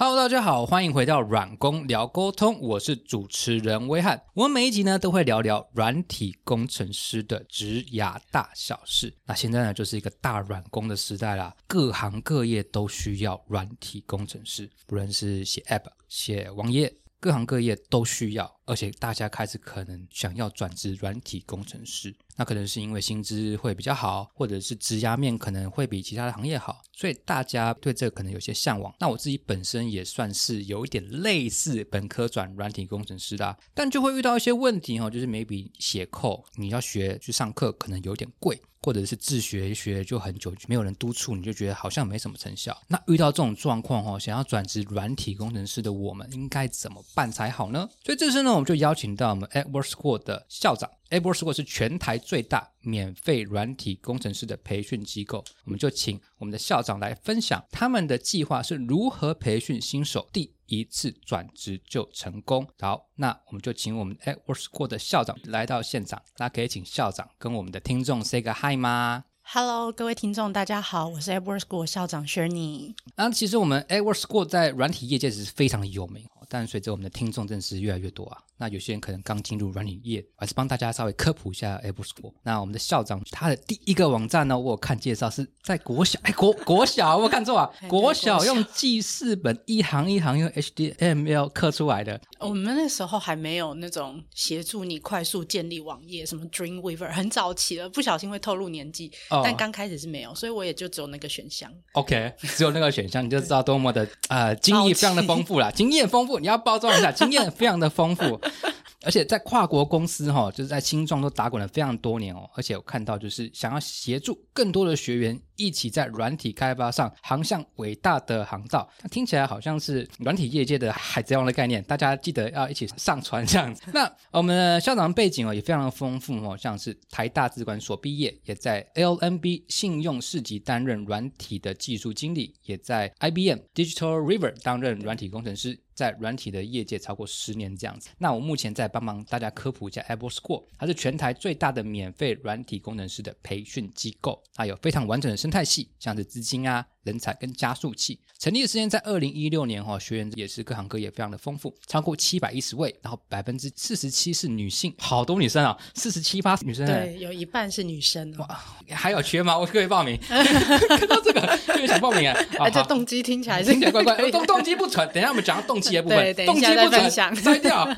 Hello，大家好，欢迎回到软工聊沟通，我是主持人威汉。我们每一集呢都会聊聊软体工程师的职涯大小事。那现在呢就是一个大软工的时代啦，各行各业都需要软体工程师，不论是写 App、写网页，各行各业都需要。而且大家开始可能想要转职软体工程师，那可能是因为薪资会比较好，或者是职涯面可能会比其他的行业好，所以大家对这个可能有些向往。那我自己本身也算是有一点类似本科转软体工程师的，但就会遇到一些问题哈，就是每笔写扣你要学去上课可能有点贵，或者是自学一学就很久没有人督促，你就觉得好像没什么成效。那遇到这种状况哈，想要转职软体工程师的我们应该怎么办才好呢？所以这次呢。我们就邀请到我们 Edward School 的校长，Edward School 是全台最大免费软体工程师的培训机构，我们就请我们的校长来分享他们的计划是如何培训新手第一次转职就成功。好，那我们就请我们 Edward School 的校长来到现场，那可以请校长跟我们的听众 say 个 hi 吗？Hello，各位听众，大家好，我是 Edward School 校长 Shirley。那其实我们 Edward School 在软体业界是非常有名，但随着我们的听众真是越来越多啊。那有些人可能刚进入软体业，还是帮大家稍微科普一下 Apple School。那我们的校长他的第一个网站呢，我有看介绍是在国小，哎国国小，我看错啊，国小用记事本一行一行用 HTML 刻出来的。我们那时候还没有那种协助你快速建立网页，什么 Dreamweaver 很早期了，不小心会透露年纪，但刚开始是没有，所以我也就只有那个选项。OK，只有那个选项，你就知道多么的呃经验非常的丰富啦，经验丰富，你要包装一下，经验非常的丰富。而且在跨国公司哈，就是在青壮都打滚了非常多年哦。而且我看到就是想要协助更多的学员一起在软体开发上航向伟大的航道，那听起来好像是软体业界的海贼王的概念。大家记得要一起上船这样子。那我们的校长背景哦也非常的丰富哦，像是台大资管所毕业，也在 LNB 信用市级担任软体的技术经理，也在 IBM Digital River 担任软体工程师。在软体的业界超过十年这样子，那我目前在帮忙大家科普一下 Apple School，它是全台最大的免费软体工程师的培训机构，它有非常完整的生态系，像是资金啊。人才跟加速器。成立的时间在二零一六年哈，学员也是各行各业非常的丰富，超过七百一十位，然后百分之四十七是女性，好多女生啊，四十七八女生，对，有一半是女生哇，还有缺吗？我可以报名，看到这个特别想报名啊，这动机听起来听起来怪怪，动 动机不纯，等下我们讲到动机的部分，动机不纯，摘掉。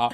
好，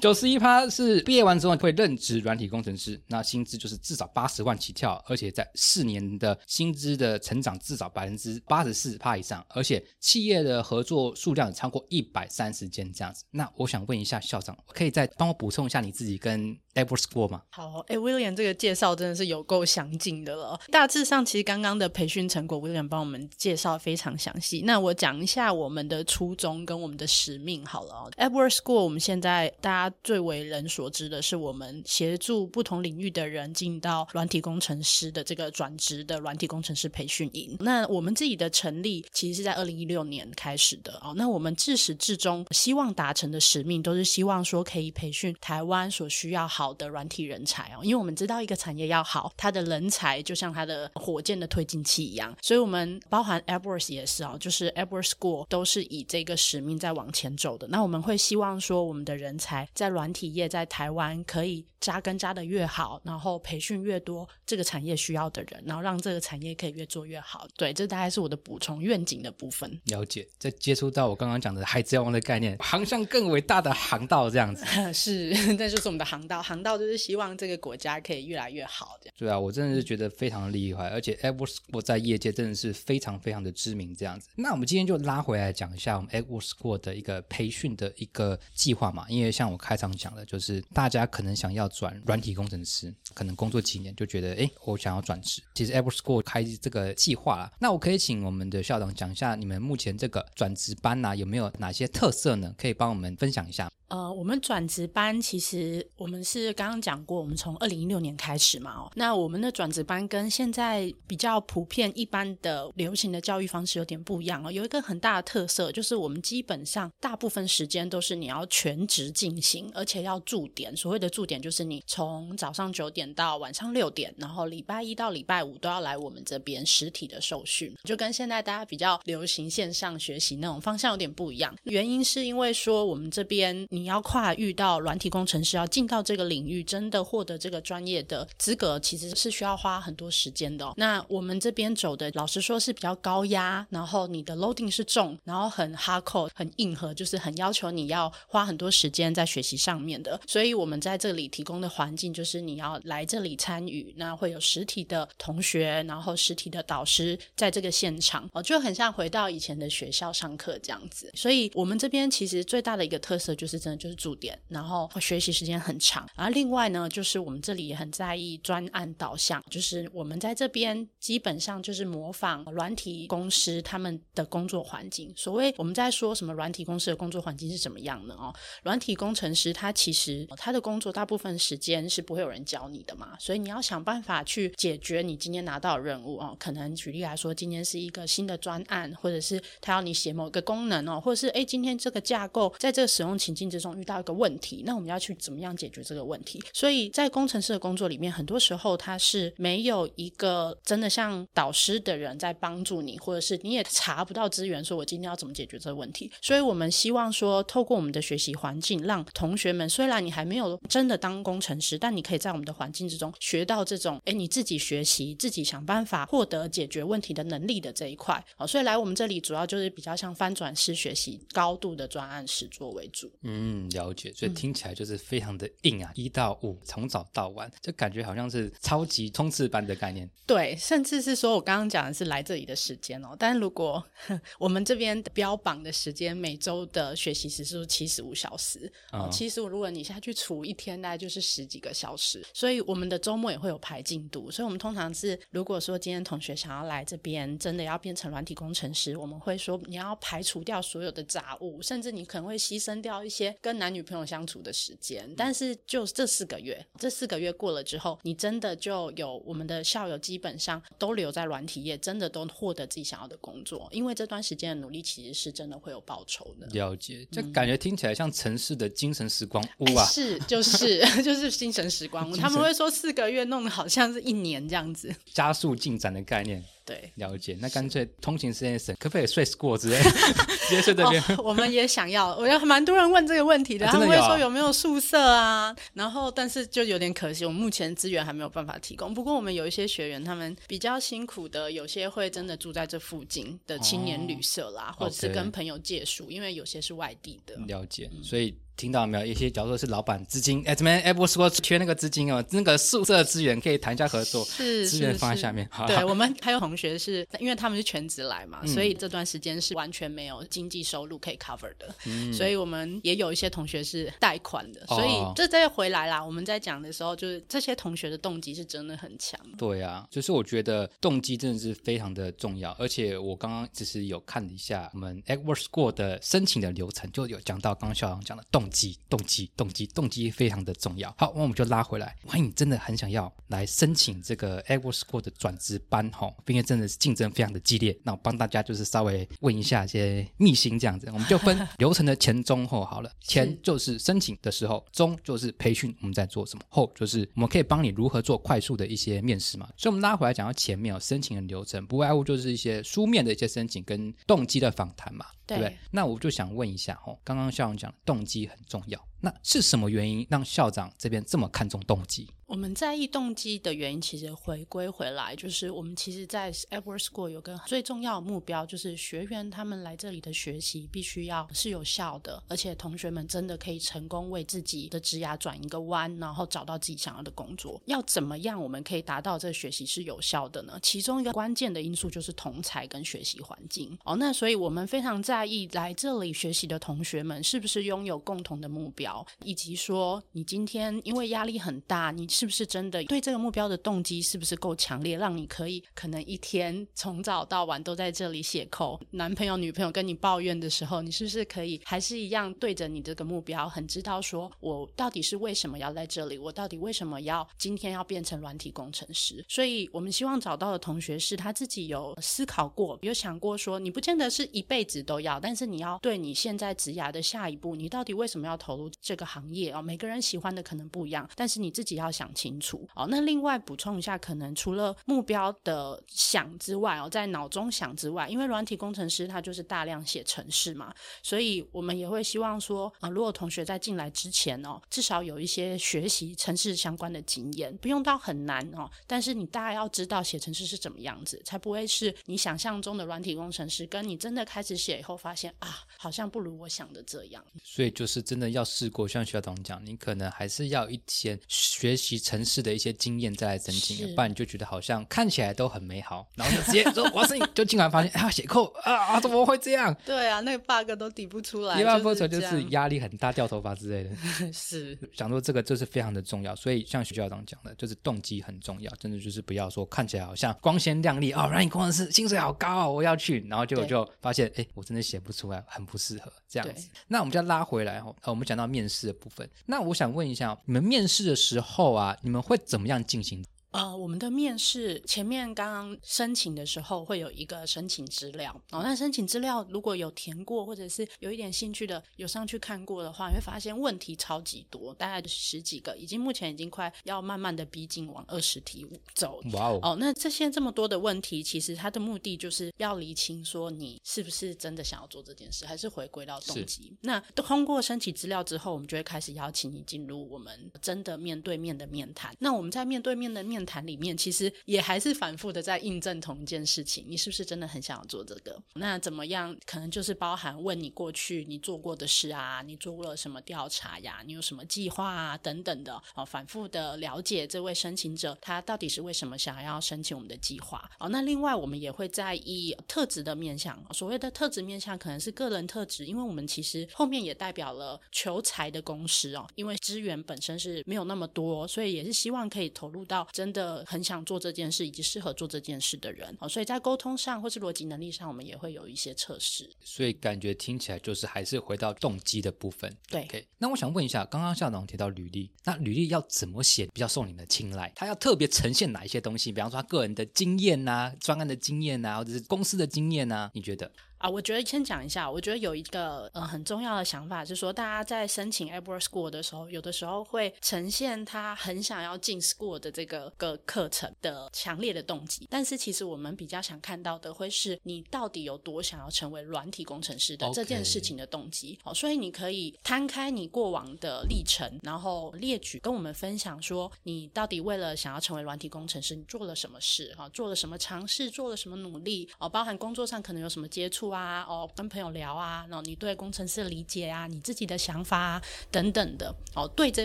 九十一趴是毕业完之后会任职软体工程师，那薪资就是至少八十万起跳，而且在四年的薪资的成长至少百分之八十四趴以上，而且企业的合作数量超过一百三十间这样子。那我想问一下校长，可以再帮我补充一下你自己跟 Apple School 吗？好，哎，William 这个介绍真的是有够详尽的了。大致上，其实刚刚的培训成果，William 帮我们介绍非常详细。那我讲一下我们的初衷跟我们的使命好了。Apple School 我们现在在大家最为人所知的是，我们协助不同领域的人进到软体工程师的这个转职的软体工程师培训营。那我们自己的成立其实是在二零一六年开始的哦。那我们自始至终希望达成的使命，都是希望说可以培训台湾所需要好的软体人才哦。因为我们知道一个产业要好，它的人才就像它的火箭的推进器一样。所以，我们包含 a b o r s 也是哦，就是 a b o r s School 都是以这个使命在往前走的。那我们会希望说，我们的人才。在软体业在台湾可以扎根扎的越好，然后培训越多这个产业需要的人，然后让这个产业可以越做越好。对，这大概是我的补充愿景的部分。了解，在接触到我刚刚讲的海贼王的概念，航向更伟大的航道这样子。是，这就是我们的航道。航道就是希望这个国家可以越来越好。这样。对啊，我真的是觉得非常的厉害，而且 Edward 我在业界真的是非常非常的知名这样子。那我们今天就拉回来讲一下我们 Edward School 的一个培训的一个计划嘛，因为像我开场讲的，就是大家可能想要转软体工程师，可能工作几年就觉得，哎，我想要转职。其实 Apple School 开这个计划啦，那我可以请我们的校长讲一下，你们目前这个转职班呐，有没有哪些特色呢？可以帮我们分享一下。呃，我们转职班其实我们是刚刚讲过，我们从二零一六年开始嘛。哦，那我们的转职班跟现在比较普遍一般的流行的教育方式有点不一样哦。有一个很大的特色就是，我们基本上大部分时间都是你要全职进行，而且要驻点。所谓的驻点，就是你从早上九点到晚上六点，然后礼拜一到礼拜五都要来我们这边实体的受训，就跟现在大家比较流行线上学习那种方向有点不一样。原因是因为说我们这边你要跨遇到软体工程师，要进到这个领域，真的获得这个专业的资格，其实是需要花很多时间的。那我们这边走的，老实说是比较高压，然后你的 loading 是重，然后很 hardcore，很硬核，就是很要求你要花很多时间在学习上面的。所以我们在这里提供的环境，就是你要来这里参与，那会有实体的同学，然后实体的导师在这个现场哦，就很像回到以前的学校上课这样子。所以我们这边其实最大的一个特色就是真的就是驻点，然后学习时间很长。然后另外呢，就是我们这里也很在意专案导向，就是我们在这边基本上就是模仿软体公司他们的工作环境。所谓我们在说什么软体公司的工作环境是怎么样呢哦？软体工程师他其实他的工作大部分时间是不会有人教你的嘛，所以你要想办法去解决你今天拿到的任务哦。可能举例来说，今天是一个新的专案，或者是他要你写某个功能哦，或者是诶，今天这个架构在这个使用情境之中遇到一个问题，那我们要去怎么样解决这个问题？所以在工程师的工作里面，很多时候他是没有一个真的像导师的人在帮助你，或者是你也查不到资源，说我今天要怎么解决这个问题。所以我们希望说，透过我们的学习环境，让同学们虽然你还没有真的当工程师，但你可以在我们的环境之中学到这种，哎，你自己学习、自己想办法获得解决问题的能力的这一块。哦，所以来我们这里主要就是比较像翻转式学习、高度的专案实作为主。嗯，了解。所以听起来就是非常的硬啊，一到五从早到晚，就感觉好像是超级冲刺班的概念。对，甚至是说我刚刚讲的是来这里的时间哦，但如果 我们这边标榜的时间，每周的学习时数七十五小时，哦，七十五，如果你下去除一天，大概就是十几个小时。所以我们的周末也会有排进度，所以我们通常是，如果说今天同学想要来这边，真的要变成软体工程师，我们会说你要排除掉所有的杂物，甚至你可能会牺牲掉一些跟男女朋友相处的时间。但是就这四个月，这四个月过了之后，你真的就有我们的校友基本上都留在软体业，真的都获得自己想要的工作，因为这段时间的努力其实是真的会有报酬的。了解，就感觉听起来像城市的精神时光屋啊，是就是 就是精神时光。屋，他们会说四个月弄的好像是一年这样子，加速进展的概念。对，了解。那干脆通勤时间省，可不可以睡过之类，直接睡这边？我们也想要，我有蛮多人问这个问题的，他们会说有没有宿舍啊？然后，但是就有点可惜，我们目前资源还没有办法提供。不过，我们有一些学员，他们比较辛苦的，有些会真的住在这附近的青年旅社啦，或者是跟朋友借宿，因为有些是外地的。了解，所以。听到没有？一些假如说是老板资金，哎，怎么 Apple School 缺那个资金哦？那个宿舍资源可以谈一下合作，是资源放在下面。对我们还有同学是，因为他们是全职来嘛，所以这段时间是完全没有经济收入可以 cover 的。所以我们也有一些同学是贷款的，所以这再回来啦。我们在讲的时候，就是这些同学的动机是真的很强。对啊，就是我觉得动机真的是非常的重要。而且我刚刚只是有看了一下我们 Apple School 的申请的流程，就有讲到刚刚校长讲的动。动机，动机，动机，动机非常的重要。好，那我们就拉回来。万一你真的很想要来申请这个 a g r School 的转职班，哈，并且真的是竞争非常的激烈，那我帮大家就是稍微问一下一些秘辛，这样子，我们就分流程的前中后 好了。前就是申请的时候，中就是培训我们在做什么，后就是我们可以帮你如何做快速的一些面试嘛。所以，我们拉回来讲到前面哦，申请的流程不外乎就是一些书面的一些申请跟动机的访谈嘛。对不对？那我就想问一下哦，刚刚校长讲动机很重要，那是什么原因让校长这边这么看重动机？我们在意动机的原因，其实回归回来就是我们其实，在 Edward School 有个最重要的目标，就是学员他们来这里的学习必须要是有效的，而且同学们真的可以成功为自己的职涯转一个弯，然后找到自己想要的工作。要怎么样我们可以达到这个学习是有效的呢？其中一个关键的因素就是同才跟学习环境哦。那所以我们非常在意来这里学习的同学们是不是拥有共同的目标，以及说你今天因为压力很大，你。是不是真的对这个目标的动机是不是够强烈，让你可以可能一天从早到晚都在这里写扣？男朋友、女朋友跟你抱怨的时候，你是不是可以还是一样对着你这个目标，很知道说我到底是为什么要在这里？我到底为什么要今天要变成软体工程师？所以我们希望找到的同学是他自己有思考过，有想过说，你不见得是一辈子都要，但是你要对你现在职涯的下一步，你到底为什么要投入这个行业哦，每个人喜欢的可能不一样，但是你自己要想清楚哦。那另外补充一下，可能除了目标的想之外哦，在脑中想之外，因为软体工程师他就是大量写程式嘛，所以我们也会希望说啊，如果同学在进来之前哦，至少有一些学习程式相关的经验，不用到很难哦，但是你大概要知道写程式是怎么样子，才不会是你想象中的软体工程师，跟你真的开始写以后发现啊，好像不如我想的这样。所以就是真的要试过，像徐校长讲，你可能还是要一些学习城市的一些经验再来申请，是不然你就觉得好像看起来都很美好，然后就直接说我要申请，就竟然发现啊写扣啊啊怎么会这样？对啊，那个 bug 都抵不出来，一般就波球就是压力很大，掉头发之类的。是想说这个就是非常的重要，所以像徐校长讲的，就是动机很重要，真的就是不要说看起来好像光鲜亮丽哦，软件工程师薪水好高哦，我要去，然后结果就发现哎，我真的写不出来，很不适合这样子。那我们就要拉回来哦，呃，我们讲到面面试的部分，那我想问一下，你们面试的时候啊，你们会怎么样进行？呃，我们的面试前面刚刚申请的时候会有一个申请资料哦，那申请资料如果有填过或者是有一点兴趣的有上去看过的话，你会发现问题超级多，大概十几个，已经目前已经快要慢慢的逼近往二十题走。哇哦，哦，那这些这么多的问题，其实它的目的就是要厘清说你是不是真的想要做这件事，还是回归到动机。那通过申请资料之后，我们就会开始邀请你进入我们真的面对面的面谈。那我们在面对面的面谈里面，其实也还是反复的在印证同一件事情：你是不是真的很想要做这个？那怎么样？可能就是包含问你过去你做过的事啊，你做过了什么调查呀？你有什么计划啊？等等的哦，反复的了解这位申请者他到底是为什么想要申请我们的计划哦。那另外我们也会在意特质的面向，所谓的特质面向可能是个人特质，因为我们其实后面也代表了求财的公司哦，因为资源本身是没有那么多，所以也是希望可以投入到真的很想做这件事以及适合做这件事的人哦。所以在沟通上或是逻辑能力上，我们也会有一些测试。所以感觉听起来就是还是回到动机的部分。对那我想问一下，刚刚校长提到履历，那履历要怎么写比较受你们的青睐？他要特别呈现哪一些东西？比方说他个人的经验呐、专案的经验呐、或者是公司的经验呐、你觉得？啊，我觉得先讲一下，我觉得有一个呃很重要的想法是说，大家在申请 AppWorks School 的时候，有的时候会呈现他很想要进 School 的这个个课程的强烈的动机，但是其实我们比较想看到的会是你到底有多想要成为软体工程师的这件事情的动机。好、所以你可以摊开你过往的历程，然后列举跟我们分享说，你到底为了想要成为软体工程师，你做了什么事？啊、做了什么尝试，做了什么努力？哦，包含工作上可能有什么接触啊，哦，跟朋友聊啊，然后你对工程师的理解啊，你自己的想法啊等等的哦，对这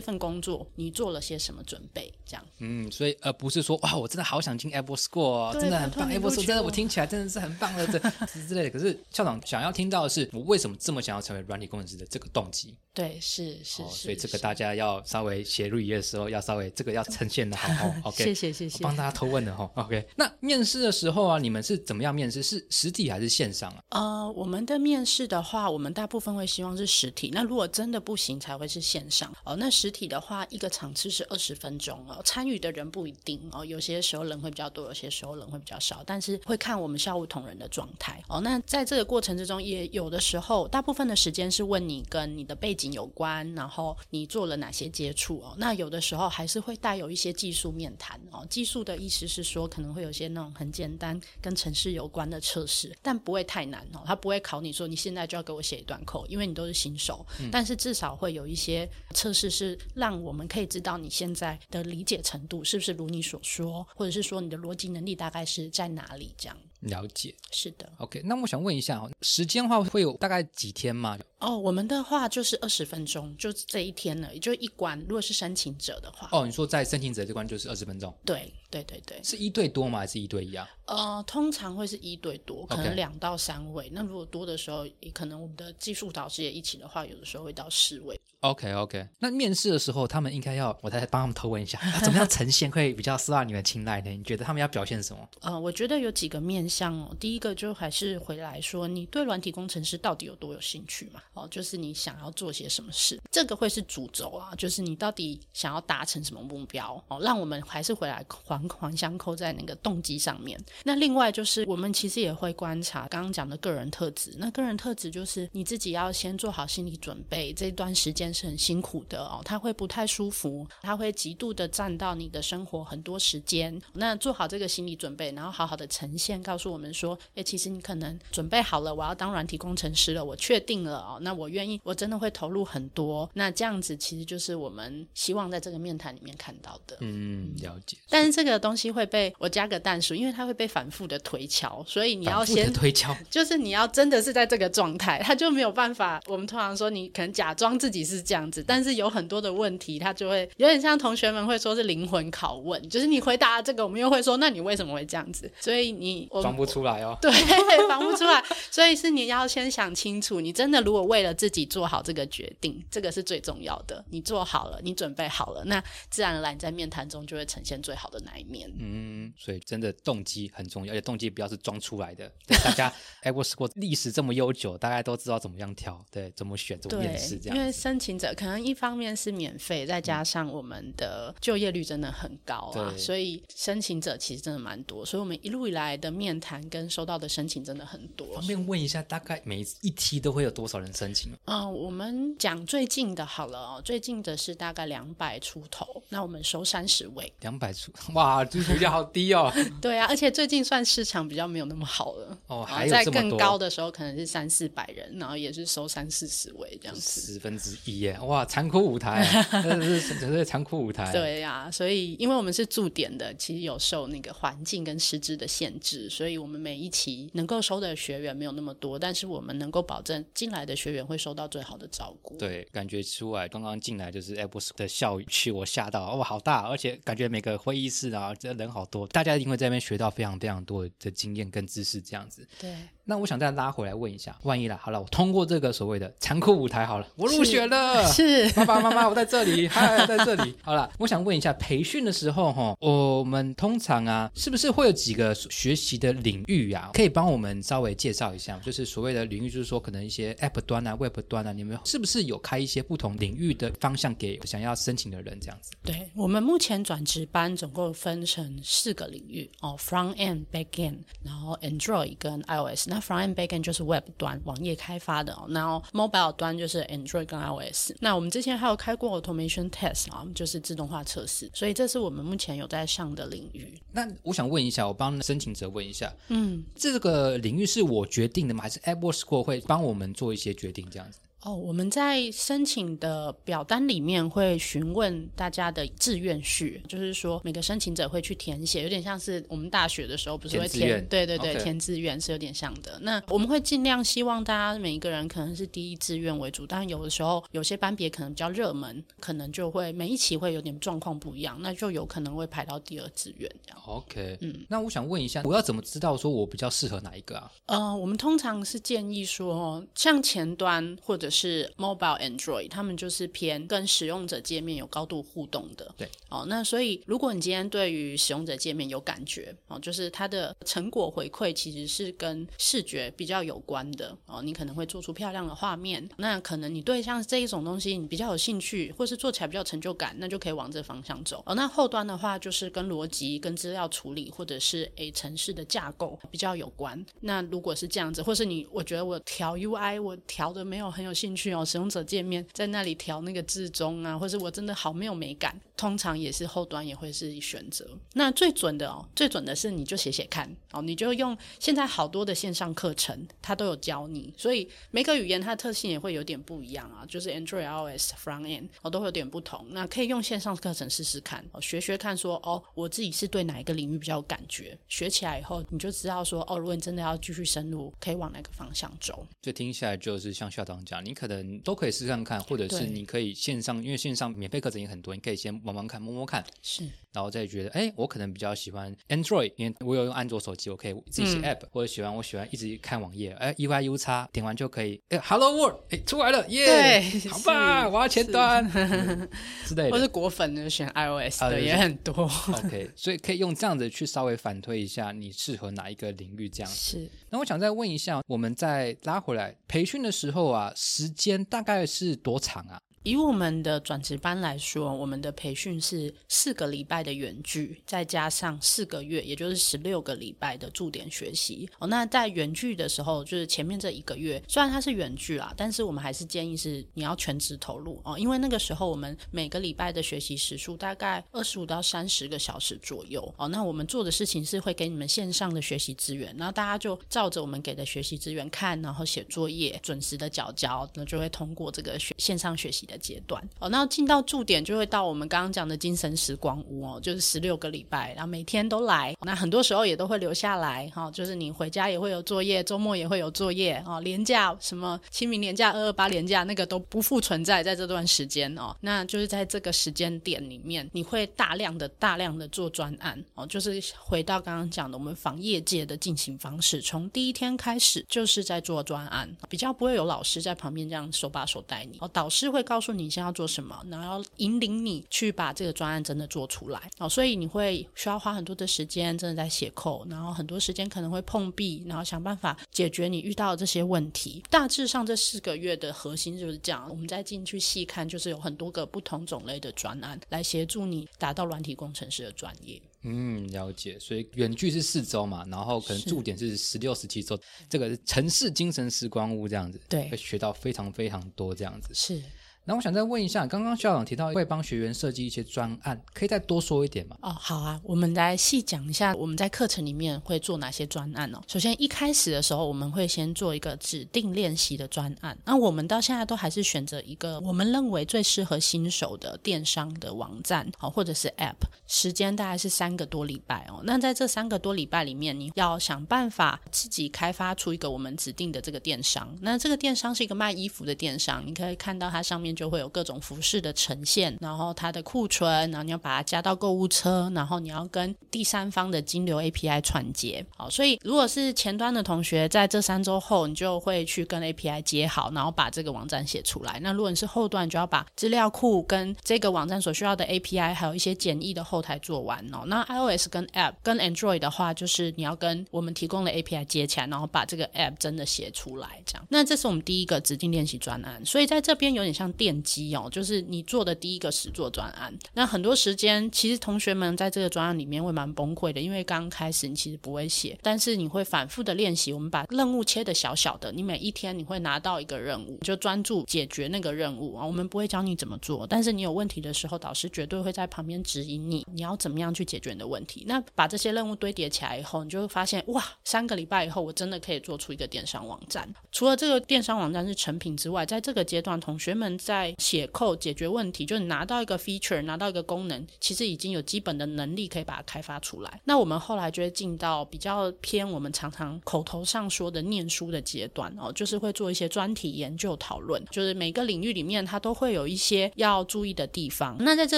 份工作你做了些什么准备？这样嗯，所以而不是说哇，我真的好想进 Apple School，、哦、真的很棒，Apple 拜托你录 School 真的我听起来真的是很棒的，这之 之类的。可是校长想要听到的是，我为什么这么想要成为软体工程师的这个动机。对，是是所以这个大家要稍微写入页的时候，要稍微这个要呈现的好 哦。OK，谢谢谢谢帮大家偷问的哈。OK，那面试的时候啊，你们是怎么样面试？是实体还是线上啊？呃，我们的面试的话，我们大部分会希望是实体。那如果真的不行，才会是线上。哦，那实体的话，一个场次是二十分钟哦，参与的人不一定哦，有些时候人会比较多，有些时候人会比较少，但是会看我们校务同仁的状态哦。那在这个过程之中，也有的时候，大部分的时间是问你跟你的背景有关，然后你做了哪些接触哦。那有的时候还是会带有一些技术面谈哦。技术的意思是说，可能会有些那种很简单跟城市有关的测试，但不会太难哦。他不会考你说你现在就要给我写一段扣，因为你都是新手。但是至少会有一些测试是让我们可以知道你现在的理解程度是不是如你所说，或者是说你的逻辑能力大概是在哪里这样。了解。是的，OK，那我想问一下哦，时间的话会有大概几天吗？哦，我们的话就是二十分钟，就这一天了，也就一关。如果是申请者的话，哦，你说在申请者这关就是二十分钟，对对对对，是一对多吗？还是一对一啊？呃，通常会是一对多，可能两到三位。那如果多的时候，也可能我们的技术导师也一起的话，有的时候会到四位。OK OK，那面试的时候，他们应该要我再帮他们偷问一下，啊怎么样呈现会比较受到你们青睐呢？你觉得他们要表现什么？呃，我觉得有几个面向哦。第一个就还是回来说，你对软体工程师到底有多有兴趣嘛？哦，就是你想要做些什么事，这个会是主轴啊。就是你到底想要达成什么目标哦？让我们还是回来环环相扣在那个动机上面。那另外就是我们其实也会观察刚刚讲的个人特质。那个人特质就是你自己要先做好心理准备，这段时间是很辛苦的哦，他会不太舒服，他会极度的占到你的生活很多时间。那做好这个心理准备，然后好好的呈现，告诉我们说，诶，其实你可能准备好了，我要当软体工程师了，我确定了哦，那我愿意，我真的会投入很多。那这样子其实就是我们希望在这个面谈里面看到的。嗯，了解。但是这个东西会被我加个淡数，因为它会被反复的推敲，所以你要先推敲，就是你要真的是在这个状态，他就没有办法。我们通常说你可能假装自己是这样子，但是有很多的问题，他就会有点像同学们会说是灵魂拷问，就是你回答这个，我们又会说那你为什么会这样子？所以你我装不出来哦。对，防不出来，所以是你要先想清楚，你真的如果为了自己做好这个决定，这个是最重要的。你做好了，你准备好了，那自然而然你在面谈中就会呈现最好的那一面。嗯，所以真的动机很重要，而且动机不要是装出来的。对 大家 a p p s c o r 历史这么悠久，大家都知道怎么样挑，对，怎么选，怎么面试，这样因为。申请者可能一方面是免费，再加上我们的就业率真的很高啊，所以申请者其实真的蛮多，所以我们一路以来的面谈跟收到的申请真的很多方。便问一下，大概每一梯都会有多少人申请？嗯、我们讲最近的好了哦，最近的是大概两百出头，那我们收三十位。两百出，哇，这评价好低哦。对啊，而且最近算市场比较没有那么好了。哦，啊还有在更高的时候可能是三四百人，然后也是收三四十位这样子。十分之一耶！哇，残酷舞台，真的是真的是残酷舞台。，对呀、所以因为我们是驻点的，其实有受那个环境跟师资的限制，所以我们每一期能够收的学员没有那么多，但是我们能够保证进来的学员会收到最好的照顾。对，感觉出来，刚刚进来就是 Airbus 的校区，我吓到，哇，好大，而且感觉每个会议室啊，这人好多，大家一定会在那边学到非常非常多的经验跟知识，这样子。对，那我想再拉回来问一下，万一啦，好了，我通过这个所谓的残酷舞台，好了，我入学了，是爸爸妈妈，我在这里，嗨，在这里。好了，我想问一下，培训的时候哈，我们通常啊，是不是会有几个学习的领域啊？可以帮我们稍微介绍一下？就是所谓的领域，就是说可能一些 App 端啊、Web 端啊，你们是不是有开一些不同领域的方向给想要申请的人这样子？对我们目前转职班总共分成四个领域哦，front end、back end，然后 Android 跟 iOS。那 front end、back end 就是 Web 端网页开发的哦，然后 mobile 端就是 Android 跟 iOS。那我们之前还有开过 automation test 啊，就是自动化测试，所以这是我们目前有在上的领域。那我想问一下，我帮申请者问一下，嗯，这个领域是我决定的吗？还是 Apple Score 会帮我们做一些决定这样子？哦，我们在申请的表单里面会询问大家的志愿序，就是说每个申请者会去填写，有点像是我们大学的时候不是会填，填对对对填志愿是有点像的。那我们会尽量希望大家每一个人可能是第一志愿为主，但有的时候有些班别可能比较热门，可能就会每一期会有点状况不一样，那就有可能会排到第二志愿这样。OK，嗯，那我想问一下，我要怎么知道说我比较适合哪一个啊？呃，我们通常是建议说，像前端或者是 mobile Android，他们就是偏跟使用者界面有高度互动的。对，哦，那所以如果你今天对于使用者界面有感觉，哦，就是它的成果回馈其实是跟视觉比较有关的。哦，你可能会做出漂亮的画面，那可能你对像这一种东西你比较有兴趣，或是做起来比较有成就感，那就可以往这方向走。哦，那后端的话就是跟逻辑、跟资料处理，或者是诶城市的架构比较有关。那如果是这样子，或是你我觉得我调 UI 我调的没有很有兴趣哦，使用者界面在那里调那个字中啊，或是我真的好没有美感，通常也是后端也会是选择。那最准的哦，最准的是你就写写看哦，你就用现在好多的线上课程，它都有教你，所以每个语言它的特性也会有点不一样啊，就是 Android、iOS、Front End 哦都会有点不同。那可以用线上课程试试看哦，学学看说哦，我自己是对哪一个领域比较有感觉，学起来以后你就知道说哦，如果你真的要继续深入，可以往哪个方向走。这听下来就是像校长讲，你你可能都可以试看看，或者是你可以线上，因为线上免费课程也很多，你可以先玩玩看、摸摸看，是然后再觉得，哎，我可能比较喜欢 Android，因为我有用安卓手机，我可以自己写嗯 App，、或者喜欢我喜欢一直看网页，哎，U I U 叉点完就可以，哎，Hello World，哎，出来了，耶、对好棒，我要前端嗯 之类的。或是果粉的选 iOS 的啊也很多。OK，所以可以用这样子去稍微反推一下，你适合哪一个领域这样子。是那我想再问一下，我们在拉回来培训的时候啊，时间大概是多长啊？以我们的转职班来说，我们的培训是四个礼拜的远距，再加上四个月，也就是十六个礼拜的驻点学习。哦，那在远距的时候，就是前面这一个月，虽然它是远距啦，但是我们还是建议是你要全职投入哦，因为那个时候我们每个礼拜的学习时数大概二十五到三十个小时左右哦。那我们做的事情是会给你们线上的学习资源，然后大家就照着我们给的学习资源看，然后写作业，准时的缴交，那就会通过这个学线上学习的阶段。哦。那进到驻点就会到我们刚刚讲的精神时光屋哦，就是十六个礼拜，然后每天都来，那很多时候也都会留下来哈、就是你回家也会有作业，周末也会有作业哦，年假什么清明年假、二二八年假那个都不复存在在这段时间哦，那就是在这个时间点里面，你会大量的大量的做专案。哦，就是回到刚刚讲的我们防业界的进行方式，从第一天开始就是在做专案，比较不会有老师在旁边这样手把手带你。哦，导师会告诉你现在要做什么，然后引领你去把这个专案真的做出来哦，所以你会需要花很多的时间真的在写扣，然后很多时间可能会碰壁，然后想办法解决你遇到的这些问题。大致上这四个月的核心就是这样，我们再进去细看，就是有很多个不同种类的专案来协助你达到软体工程师的专业。嗯，了解。所以远距是四周嘛，然后可能是驻点是十六、十七周，这个城市精神时光屋这样子，对会学到非常非常多这样子。是。那我想再问一下，刚刚校长提到会帮学员设计一些专案，可以再多说一点吗？哦，好啊，我们来细讲一下我们在课程里面会做哪些专案哦。首先一开始的时候，我们会先做一个指定练习的专案。那我们到现在都还是选择一个我们认为最适合新手的电商的网站，好、或者是 App，时间大概是三个多礼拜哦。那在这三个多礼拜里面，你要想办法自己开发出一个我们指定的这个电商。那这个电商是一个卖衣服的电商，你可以看到它上面就会有各种服饰的呈现，然后它的库存，然后你要把它加到购物车，然后你要跟第三方的金流 API 串接。好，所以如果是前端的同学，在这三周后，你就会去跟 API 接好，然后把这个网站写出来。那如果你是后端，就要把资料库跟这个网站所需要的 API，还有一些简易的后台做完哦。那 iOS 跟 App 跟 Android 的话，就是你要跟我们提供的 API 接起来，然后把这个 App 真的写出来，这样。那这是我们第一个指定练习专案，所以在这边有点像奠基哦，就是你做的第一个实作专案。那很多时间，其实同学们在这个专案里面会蛮崩溃的，因为刚开始你其实不会写，但是你会反复的练习。我们把任务切的小小的，你每一天你会拿到一个任务，就专注解决那个任务啊。我们不会教你怎么做，但是你有问题的时候，导师绝对会在旁边指引你，你要怎么样去解决你的问题。那把这些任务堆叠起来以后，你就会发现，哇，三个礼拜以后，我真的可以做出一个电商网站。除了这个电商网站是成品之外，在这个阶段，同学们在在写扣解决问题，就你拿到一个 feature，拿到一个功能，其实已经有基本的能力可以把它开发出来。那我们后来就会进到比较偏我们常常口头上说的念书的阶段哦，就是会做一些专题研究讨论，就是每个领域里面它都会有一些要注意的地方。那在这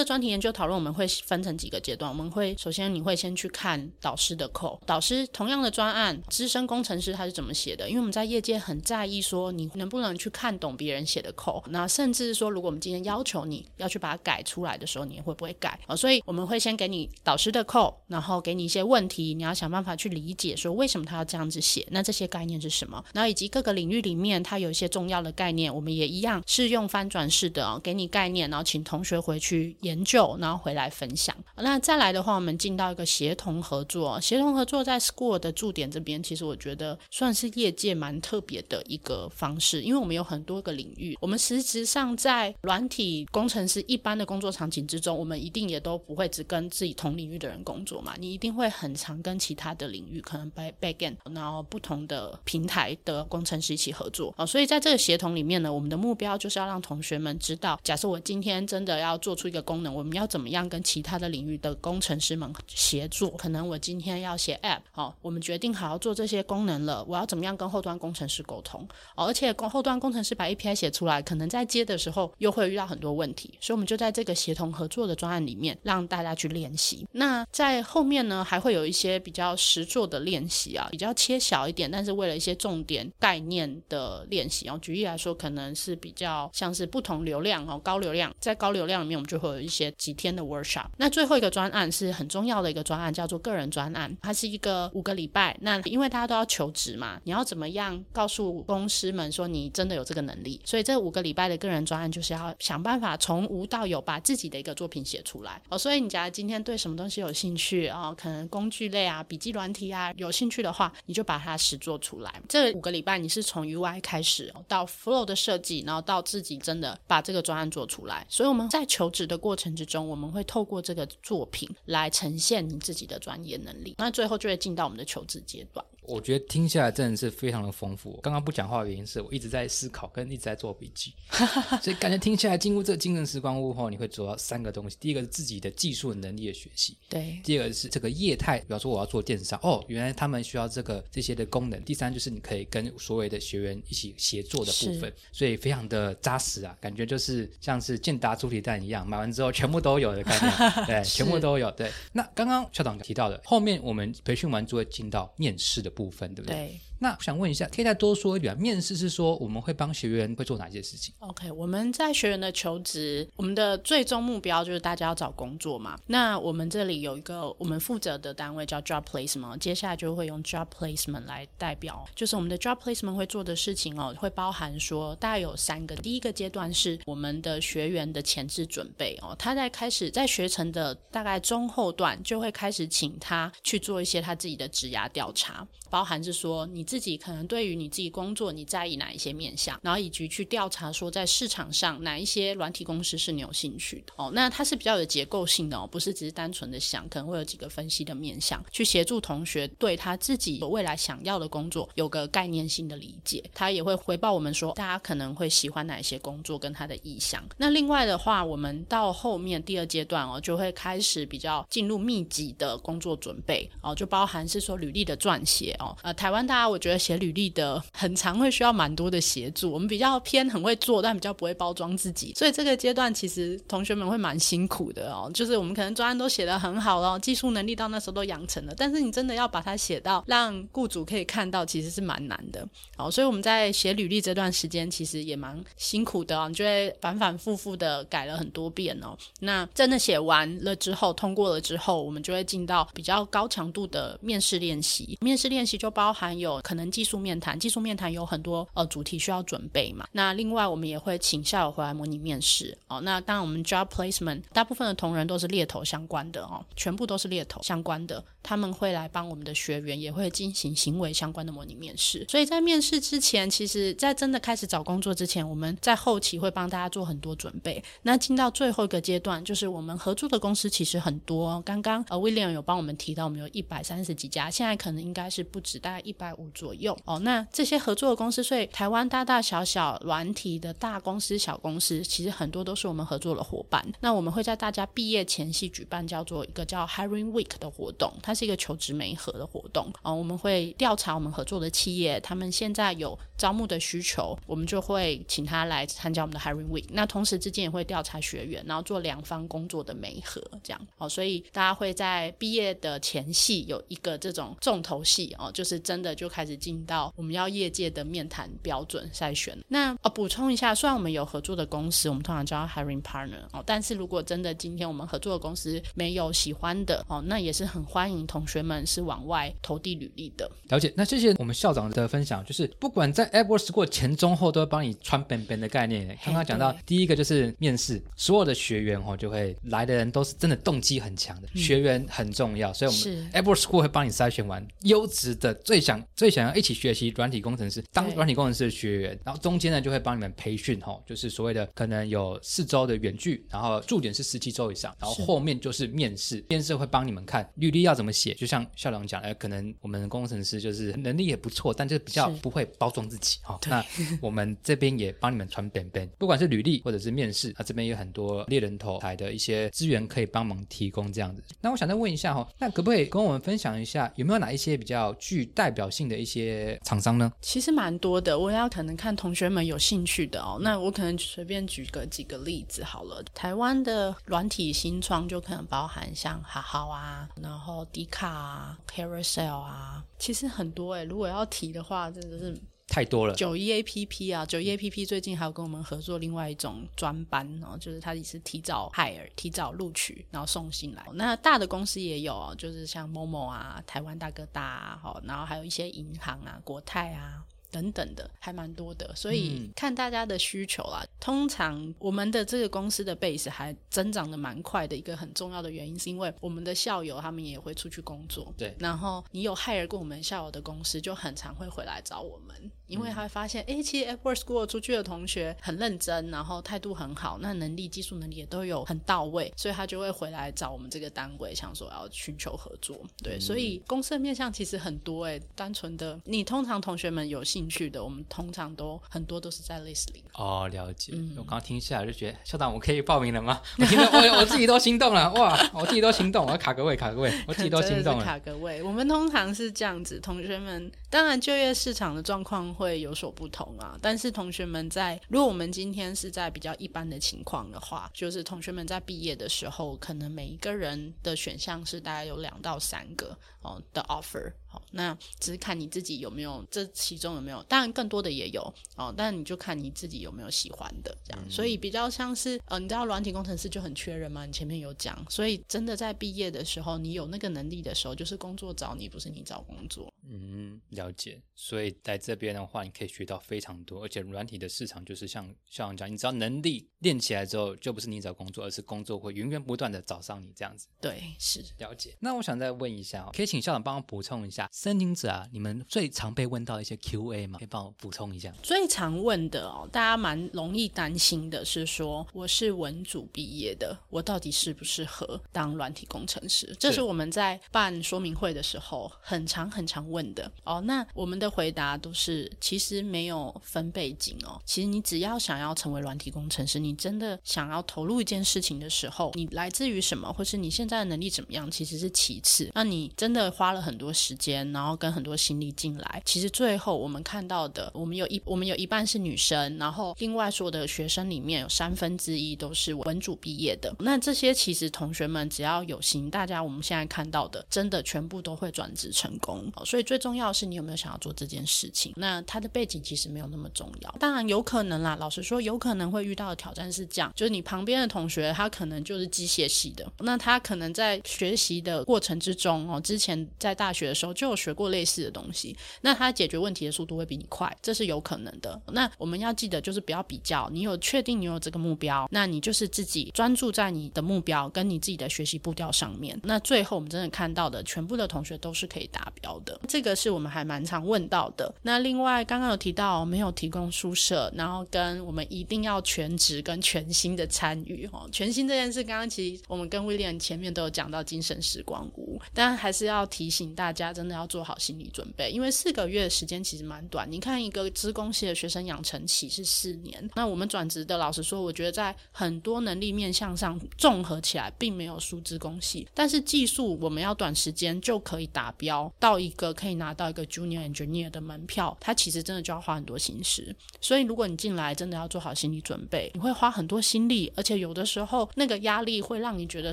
个专题研究讨论，我们会分成几个阶段。我们会首先你会先去看导师的扣，导师同样的专案，资深工程师他是怎么写的？因为我们在业界很在意说你能不能去看懂别人写的扣，那甚至是说如果我们今天要求你要去把它改出来的时候，你会不会改啊？所以我们会先给你导师的扣，然后给你一些问题，你要想办法去理解说为什么他要这样子写，那这些概念是什么？然后以及各个领域里面它有一些重要的概念，我们也一样是用翻转式的哦，给你概念，然后请同学回去研究，然后回来分享。那再来的话，我们进到一个协同合作，协同合作在 School 的驻点这边，其实我觉得算是业界蛮特别的一个方式，因为我们有很多个领域，我们实质上在软体工程师一般的工作场景之中，我们一定也都不会只跟自己同领域的人工作嘛，你一定会很常跟其他的领域，可能 back backend，然后不同的平台的工程师一起合作。啊、所以在这个协同里面呢，我们的目标就是要让同学们知道，假设我今天真的要做出一个功能，我们要怎么样跟其他的领的工程师们协作。可能我今天要写 App，哦，我们决定好要做这些功能了，我要怎么样跟后端工程师沟通？哦，而且后端工程师把 API 写出来，可能在接的时候又会遇到很多问题，所以我们就在这个协同合作的专案里面让大家去练习。那在后面呢，还会有一些比较实做的练习啊，比较切小一点，但是为了一些重点概念的练习哦。举例来说，可能是比较像是不同流量哦，高流量，在高流量里面，我们就会有一些几天的 workshop。那最后一个专案是很重要的一个专案，叫做个人专案，它是一个五个礼拜。那因为大家都要求职嘛，你要怎么样告诉公司们说你真的有这个能力？所以这五个礼拜的个人专案就是要想办法从无到有，把自己的一个作品写出来哦。所以你假如今天对什么东西有兴趣哦，可能工具类啊、笔记软体啊有兴趣的话，你就把它实做出来。这五个礼拜你是从 UI 开始到 Flow 的设计，然后到自己真的把这个专案做出来。所以我们在求职的过程之中，我们会透过这个作品来呈现你自己的专业能力。那最后就会进到我们的求职阶段。我觉得听下来真的是非常的丰富。刚刚不讲话的原因是我一直在思考，跟一直在做笔记，所以感觉听下来进入这个精神时光屋后，你会做到三个东西：第一个是自己的技术能力的学习，对；第二个是这个业态，比方说我要做电商，哦，原来他们需要这个这些的功能；第三就是你可以跟所有的学员一起协作的部分，所以非常的扎实啊，感觉就是像是健达猪蹄蛋一样，买完之后全部都有的概念，对，全部都有。对，那刚刚校长提到的，后面我们培训完就会进到面试的部分，对不对？那我想问一下，可以再多说一点？面试是说我们会帮学员会做哪些事情？OK，我们在学员的求职，我们的最终目标就是大家要找工作嘛。那我们这里有一个我们负责的单位叫 Job Placement，接下来就会用 Job Placement 来代表，就是我们的 Job Placement 会做的事情哦，会包含说大概有三个。第一个阶段是我们的学员的前置准备哦，他在开始在学程的大概中后段就会开始请他去做一些他自己的职涯调查，包含是说你。自己可能对于你自己工作你在意哪一些面向，然后以及去调查说在市场上哪一些软体公司是你有兴趣的哦。那它是比较有结构性的哦，不是只是单纯的想，可能会有几个分析的面向，去协助同学对他自己未来想要的工作有个概念性的理解。他也会回报我们说，大家可能会喜欢哪一些工作跟他的意向。那另外的话，我们到后面第二阶段哦，就会开始比较进入密集的工作准备哦，就包含是说履历的撰写哦。呃，台湾大家。我觉得写履历的很常会需要蛮多的协助，我们比较偏很会做，但比较不会包装自己，所以这个阶段其实同学们会蛮辛苦的哦。就是我们可能专案都写得很好了，技术能力到那时候都养成了，但是你真的要把它写到让雇主可以看到，其实是蛮难的。哦，所以我们在写履历这段时间其实也蛮辛苦的哦，你就会反反复复的改了很多遍哦。那真的写完了之后，通过了之后，我们就会进到比较高强度的面试练习。面试练习就包含有。可能技术面谈，技术面谈有很多呃主题需要准备嘛。那另外我们也会请校友回来模拟面试哦。那当然我们 job placement 大部分的同仁都是猎头相关的哦，全部都是猎头相关的，他们会来帮我们的学员，也会进行行为相关的模拟面试。所以在面试之前，其实在真的开始找工作之前，我们在后期会帮大家做很多准备。那进到最后一个阶段，就是我们合作的公司其实很多。刚刚呃 William 有帮我们提到，我们有一百三十几家，现在可能应该是不止，大概一百五。左右哦，那这些合作的公司，所以台湾大大小小软体的大公司、小公司，其实很多都是我们合作的伙伴。那我们会在大家毕业前夕举办叫做一个叫 Hiring Week 的活动，它是一个求职媒合的活动啊。我们会调查我们合作的企业，他们现在有招募的需求，我们就会请他来参加我们的 Hiring Week。那同时之间也会调查学员，然后做两方工作的媒合，这样哦。所以大家会在毕业的前夕有一个这种重头戏哦，就是真的就开。始进到我们要业界的面谈标准筛选。那哦，补充一下，虽然我们有合作的公司，我们通常叫 hiring partner 哦，但是如果真的今天我们合作的公司没有喜欢的哦，那也是很欢迎同学们是往外投递履历的。了解。那谢谢我们校长的分享，就是不管在 AppWorks 过前中后，都会帮你穿本本的概念。刚刚讲到第一个就是面试，所有的学员哦就会来的人都是真的动机很强的，学员很重要，所以我们 AppWorks 会帮你筛选完优质的最想最。想要一起学习软体工程师，当软体工程师的学员，然后中间呢就会帮你们培训吼，就是所谓的可能有四周的远距，然后驻点是十七周以上，然后后面就是面试，面试会帮你们看履历要怎么写，就像校长讲，呃，可能我们工程师就是能力也不错，但就比较不会包装自己哈。那我们这边也帮你们传本本，不管是履历或者是面试，那这边有很多猎人头台的一些资源可以帮忙提供这样子。那我想再问一下哈，那可不可以跟我们分享一下，有没有哪一些比较具代表性的一些厂商呢？其实蛮多的，我要可能看同学们有兴趣的哦。那我可能随便举个几个例子好了。台湾的软体新创就可能包含像哈好啊，然后迪卡啊、Carousel 啊，其实很多诶。如果要提的话，真的是太多了，九一 A P P 啊，九一 A P P 最近还有跟我们合作另外一种专班哦，就是他也是提早 hire、提早录取，然后送信来。那大的公司也有哦，就是像某某啊、台湾大哥大啊，好，然后还有一些银行啊、国泰啊。等等的还蛮多的，所以看大家的需求啦。通常我们的这个公司的 base 还增长的蛮快的，一个很重要的原因是因为我们的校友他们也会出去工作，对。然后你有 hire 过我们校友的公司，就很常会回来找我们，因为他会发现，哎、其实 Edward School 出去的同学很认真，然后态度很好，那能力、技术能力也都有很到位，所以他就会回来找我们这个单位，想说要寻求合作。对，所以公司的面向其实很多、诶，单纯的你通常同学们有兴趣的，我们通常都很多都是在 list 里。哦，了解。嗯我刚刚听下来就觉得，校长，我可以报名了吗？我听到我我自己都心动了，哇，我自己都心动，我要卡个位，卡个位，我自己都心动了。卡个位。我们通常是这样子，同学们当然就业市场的状况会有所不同啊，但是同学们在如果我们今天是在比较一般的情况的话，就是同学们在毕业的时候，可能每一个人的选项是大概有两到三个哦的 offer。好，那只是看你自己有没有这其中有没有，当然更多的也有哦，但你就看你自己有没有喜欢的这样。所以比较像是呃，你知道软体工程师就很缺人嘛，你前面有讲，所以真的在毕业的时候，你有那个能力的时候，就是工作找你，不是你找工作。嗯，了解。所以在这边的话，你可以学到非常多，而且软体的市场就是像校长讲，你只要能力练起来之后，就不是你找工作，而是工作会源源不断的找上你这样子。对，是。了解。那我想再问一下哦，可以请校长帮我补充一下，申请者啊，你们最常被问到一些 Q&A 吗？可以帮我补充一下。最常问的哦，大家蛮容易担心的是说，我是文组毕业的，我到底适不适合当软体工程师？这是我们在办说明会的时候很常很常问的哦。那我们的回答都是，其实没有分背景哦。其实你只要想要成为软体工程师，你真的想要投入一件事情的时候，你来自于什么，或是你现在的能力怎么样，其实是其次。那你真的花了很多时间，然后跟很多心力进来，其实最后我们看到的，我们有一我们有一半是女生，然后另外所有的学生里面有三分之一都是文组毕业的。那这些其实同学们只要有心，大家我们现在看到的，真的全部都会转职成功。所以最重要的是你有没有想要做这件事情。那他的背景其实没有那么重要，当然有可能啦。老实说，有可能会遇到的挑战是这样，就是你旁边的同学他可能就是机械系的，那他可能在学习的过程之中哦，之前在大学的时候就有学过类似的东西，那他解决问题的速度会比你快，这是有可能的。那我们要记得就是不要比较，你有确定你有这个目标，那你就是自己专注在你的目标跟你自己的学习步调上面。那最后我们真的看到的，全部的同学都是可以达标的，这个是我们还蛮常问到的。那另外刚刚有提到没有提供宿舍，然后跟我们一定要全职跟全薪的参与哦。全薪这件事，刚刚其实我们跟威廉前面都有讲到精神时光屋，但还是要提醒大家，真的要做好心理准备，因为四个月的时间其实蛮短。你看一个资工系的学生养成期是四年，那我们转职的，老实说，我觉得在很多能力面向上综合起来，并没有输资工系，但是技术我们要短时间就可以达标到一个可以拿到一个 junior engineer 的门票，它其其实真的就要花很多心思。所以如果你进来，真的要做好心理准备，你会花很多心力，而且有的时候那个压力会让你觉得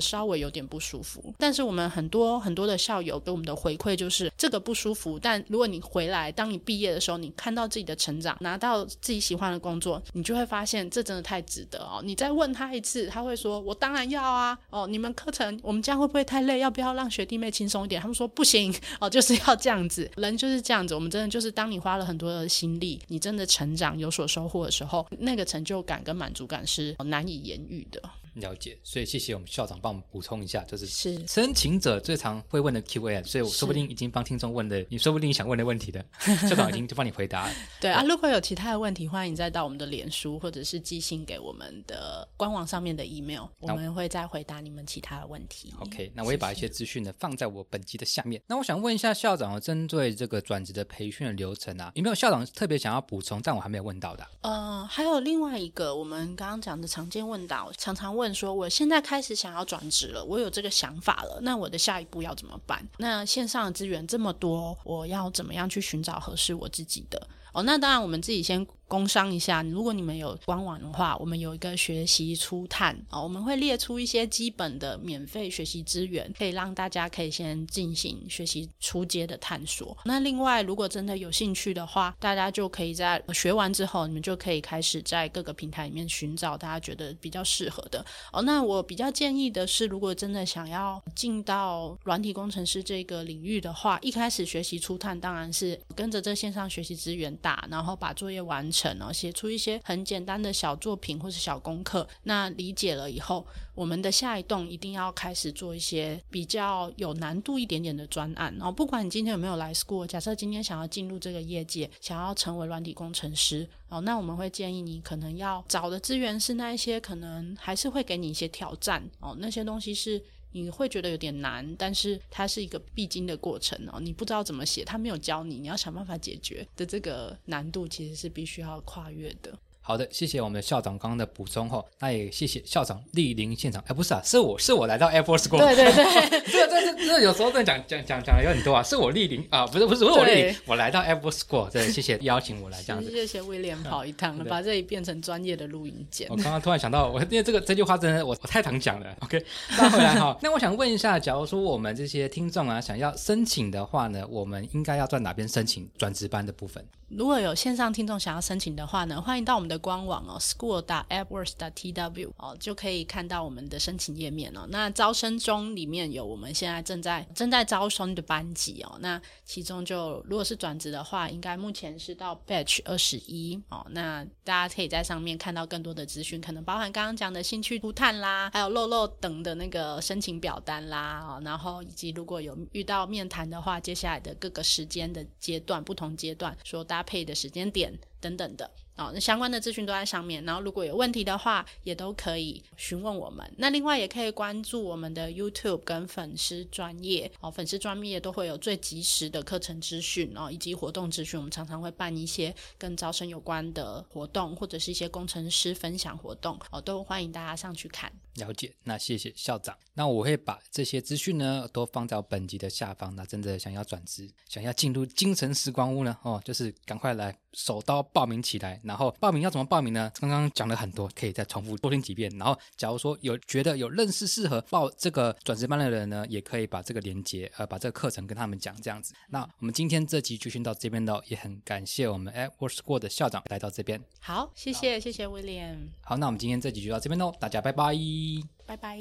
稍微有点不舒服。但是我们很多很多的校友给我们的回馈就是这个不舒服，但如果你回来，当你毕业的时候，你看到自己的成长，拿到自己喜欢的工作，你就会发现这真的太值得哦。你再问他一次，他会说：“我当然要啊！哦，你们课程我们这样会不会太累？要不要让学弟妹轻松一点？”他们说：“不行哦，就是要这样子。人就是这样子，我们真的就是当你花了很多的心力，你真的成长有所收获的时候，那个成就感跟满足感是难以言喻的。”了解，所以谢谢我们校长帮我们补充一下，就是是申请者最常会问的 Q&A，所以我说不定已经帮听众问的，你说不定想问的问题的，校长已经就帮你回答了。对啊，如果有其他的问题，欢迎再到我们的脸书或者是寄信给我们的官网上面的 email，我们会再回答你们其他的问题。OK，那我也把一些资讯呢放在我本集的下面。那我想问一下校长哦，针对这个转职的培训的流程啊，有没有校长特别想要补充，但我还没有问到的啊、呃，还有另外一个，我们刚刚讲的常见问到，常常问问说，我现在开始想要转职了，我有这个想法了，那我的下一步要怎么办？那线上的资源这么多，我要怎么样去寻找合适我自己的？哦，那当然，我们自己先工商一下。如果你们有官网的话，我们有一个学习初探哦，我们会列出一些基本的免费学习资源，可以让大家可以先进行学习初阶的探索。那另外，如果真的有兴趣的话，大家就可以在学完之后，你们就可以开始在各个平台里面寻找大家觉得比较适合的哦。那我比较建议的是，如果真的想要进到软体工程师这个领域的话，一开始学习初探当然是跟着这线上学习资源打，然后把作业完成，然后写出一些很简单的小作品或是小功课。那理解了以后，我们的下一栋一定要开始做一些比较有难度一点点的专案。哦，不管你今天有没有来 school，假设今天想要进入这个业界，想要成为软体工程师，哦，那我们会建议你可能要找的资源是那一些可能还是会给你一些挑战哦，那些东西是。你会觉得有点难，但是它是一个必经的过程哦。你不知道怎么写，他没有教你，你要想办法解决的这个难度，其实是必须要跨越的。好的，谢谢我们的校长刚刚的补充后，那也谢谢校长莅临现场。哎，不是啊，是我是我来到 Air Force School。对对对，这这这这有时候真的讲讲讲讲的有很多啊，是我莅临啊，不是不是不是我莅临，我来到 Air Force School，对，谢谢邀请我来这样子。谢谢威廉跑一趟，了把这里变成专业的录音间我。刚刚突然想到，我因为这个这句话真的我我太常讲了。OK，那回来哈，那我想问一下，假如说我们这些听众啊想要申请的话呢，我们应该要在哪边申请转职班的部分？如果有线上听众想要申请的话呢，欢迎到我们的官网哦，school. adwords. tw 哦，就可以看到我们的申请页面哦。那招生中里面有我们现在正在正在招生的班级哦。那其中就如果是转职的话，应该目前是到 batch 二十一哦。那大家可以在上面看到更多的资讯，可能包含刚刚讲的兴趣图探啦，还有漏漏等的那个申请表单啦哦。然后以及如果有遇到面谈的话，接下来的各个时间的阶段，不同阶段所搭配的时间点等等的。哦，那相关的资讯都在上面。然后如果有问题的话，也都可以询问我们。那另外也可以关注我们的 YouTube 跟粉丝专业哦，粉丝专业都会有最及时的课程资讯哦，以及活动资讯。我们常常会办一些跟招生有关的活动，或者是一些工程师分享活动哦，都欢迎大家上去看。了解，那谢谢校长。那我会把这些资讯呢都放在本集的下方。那真的想要转职，想要进入精神时光屋呢，哦，就是赶快来手刀报名起来。然后报名要怎么报名呢？刚刚讲了很多，可以再重复多听几遍。然后，假如说有觉得有认识适合报这个转职班的人呢，也可以把这个连接呃把这个课程跟他们讲这样子。那我们今天这集就先到这边喽，也很感谢我们 At Work School 的校长来到这边。好，谢谢谢谢 William，好，那我们今天这集就到这边喽，大家拜拜。拜拜。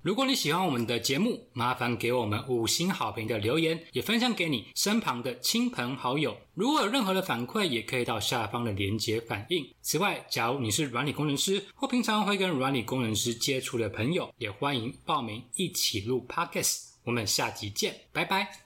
如果你喜欢我们的节目，麻烦给我们五星好评的留言，也分享给你身旁的亲朋好友。如果有任何的反馈，也可以到下方的连结反映。此外，假如你是软体工程师或平常会跟软体工程师接触的朋友，也欢迎报名一起录 Podcast。我们下集见，拜拜。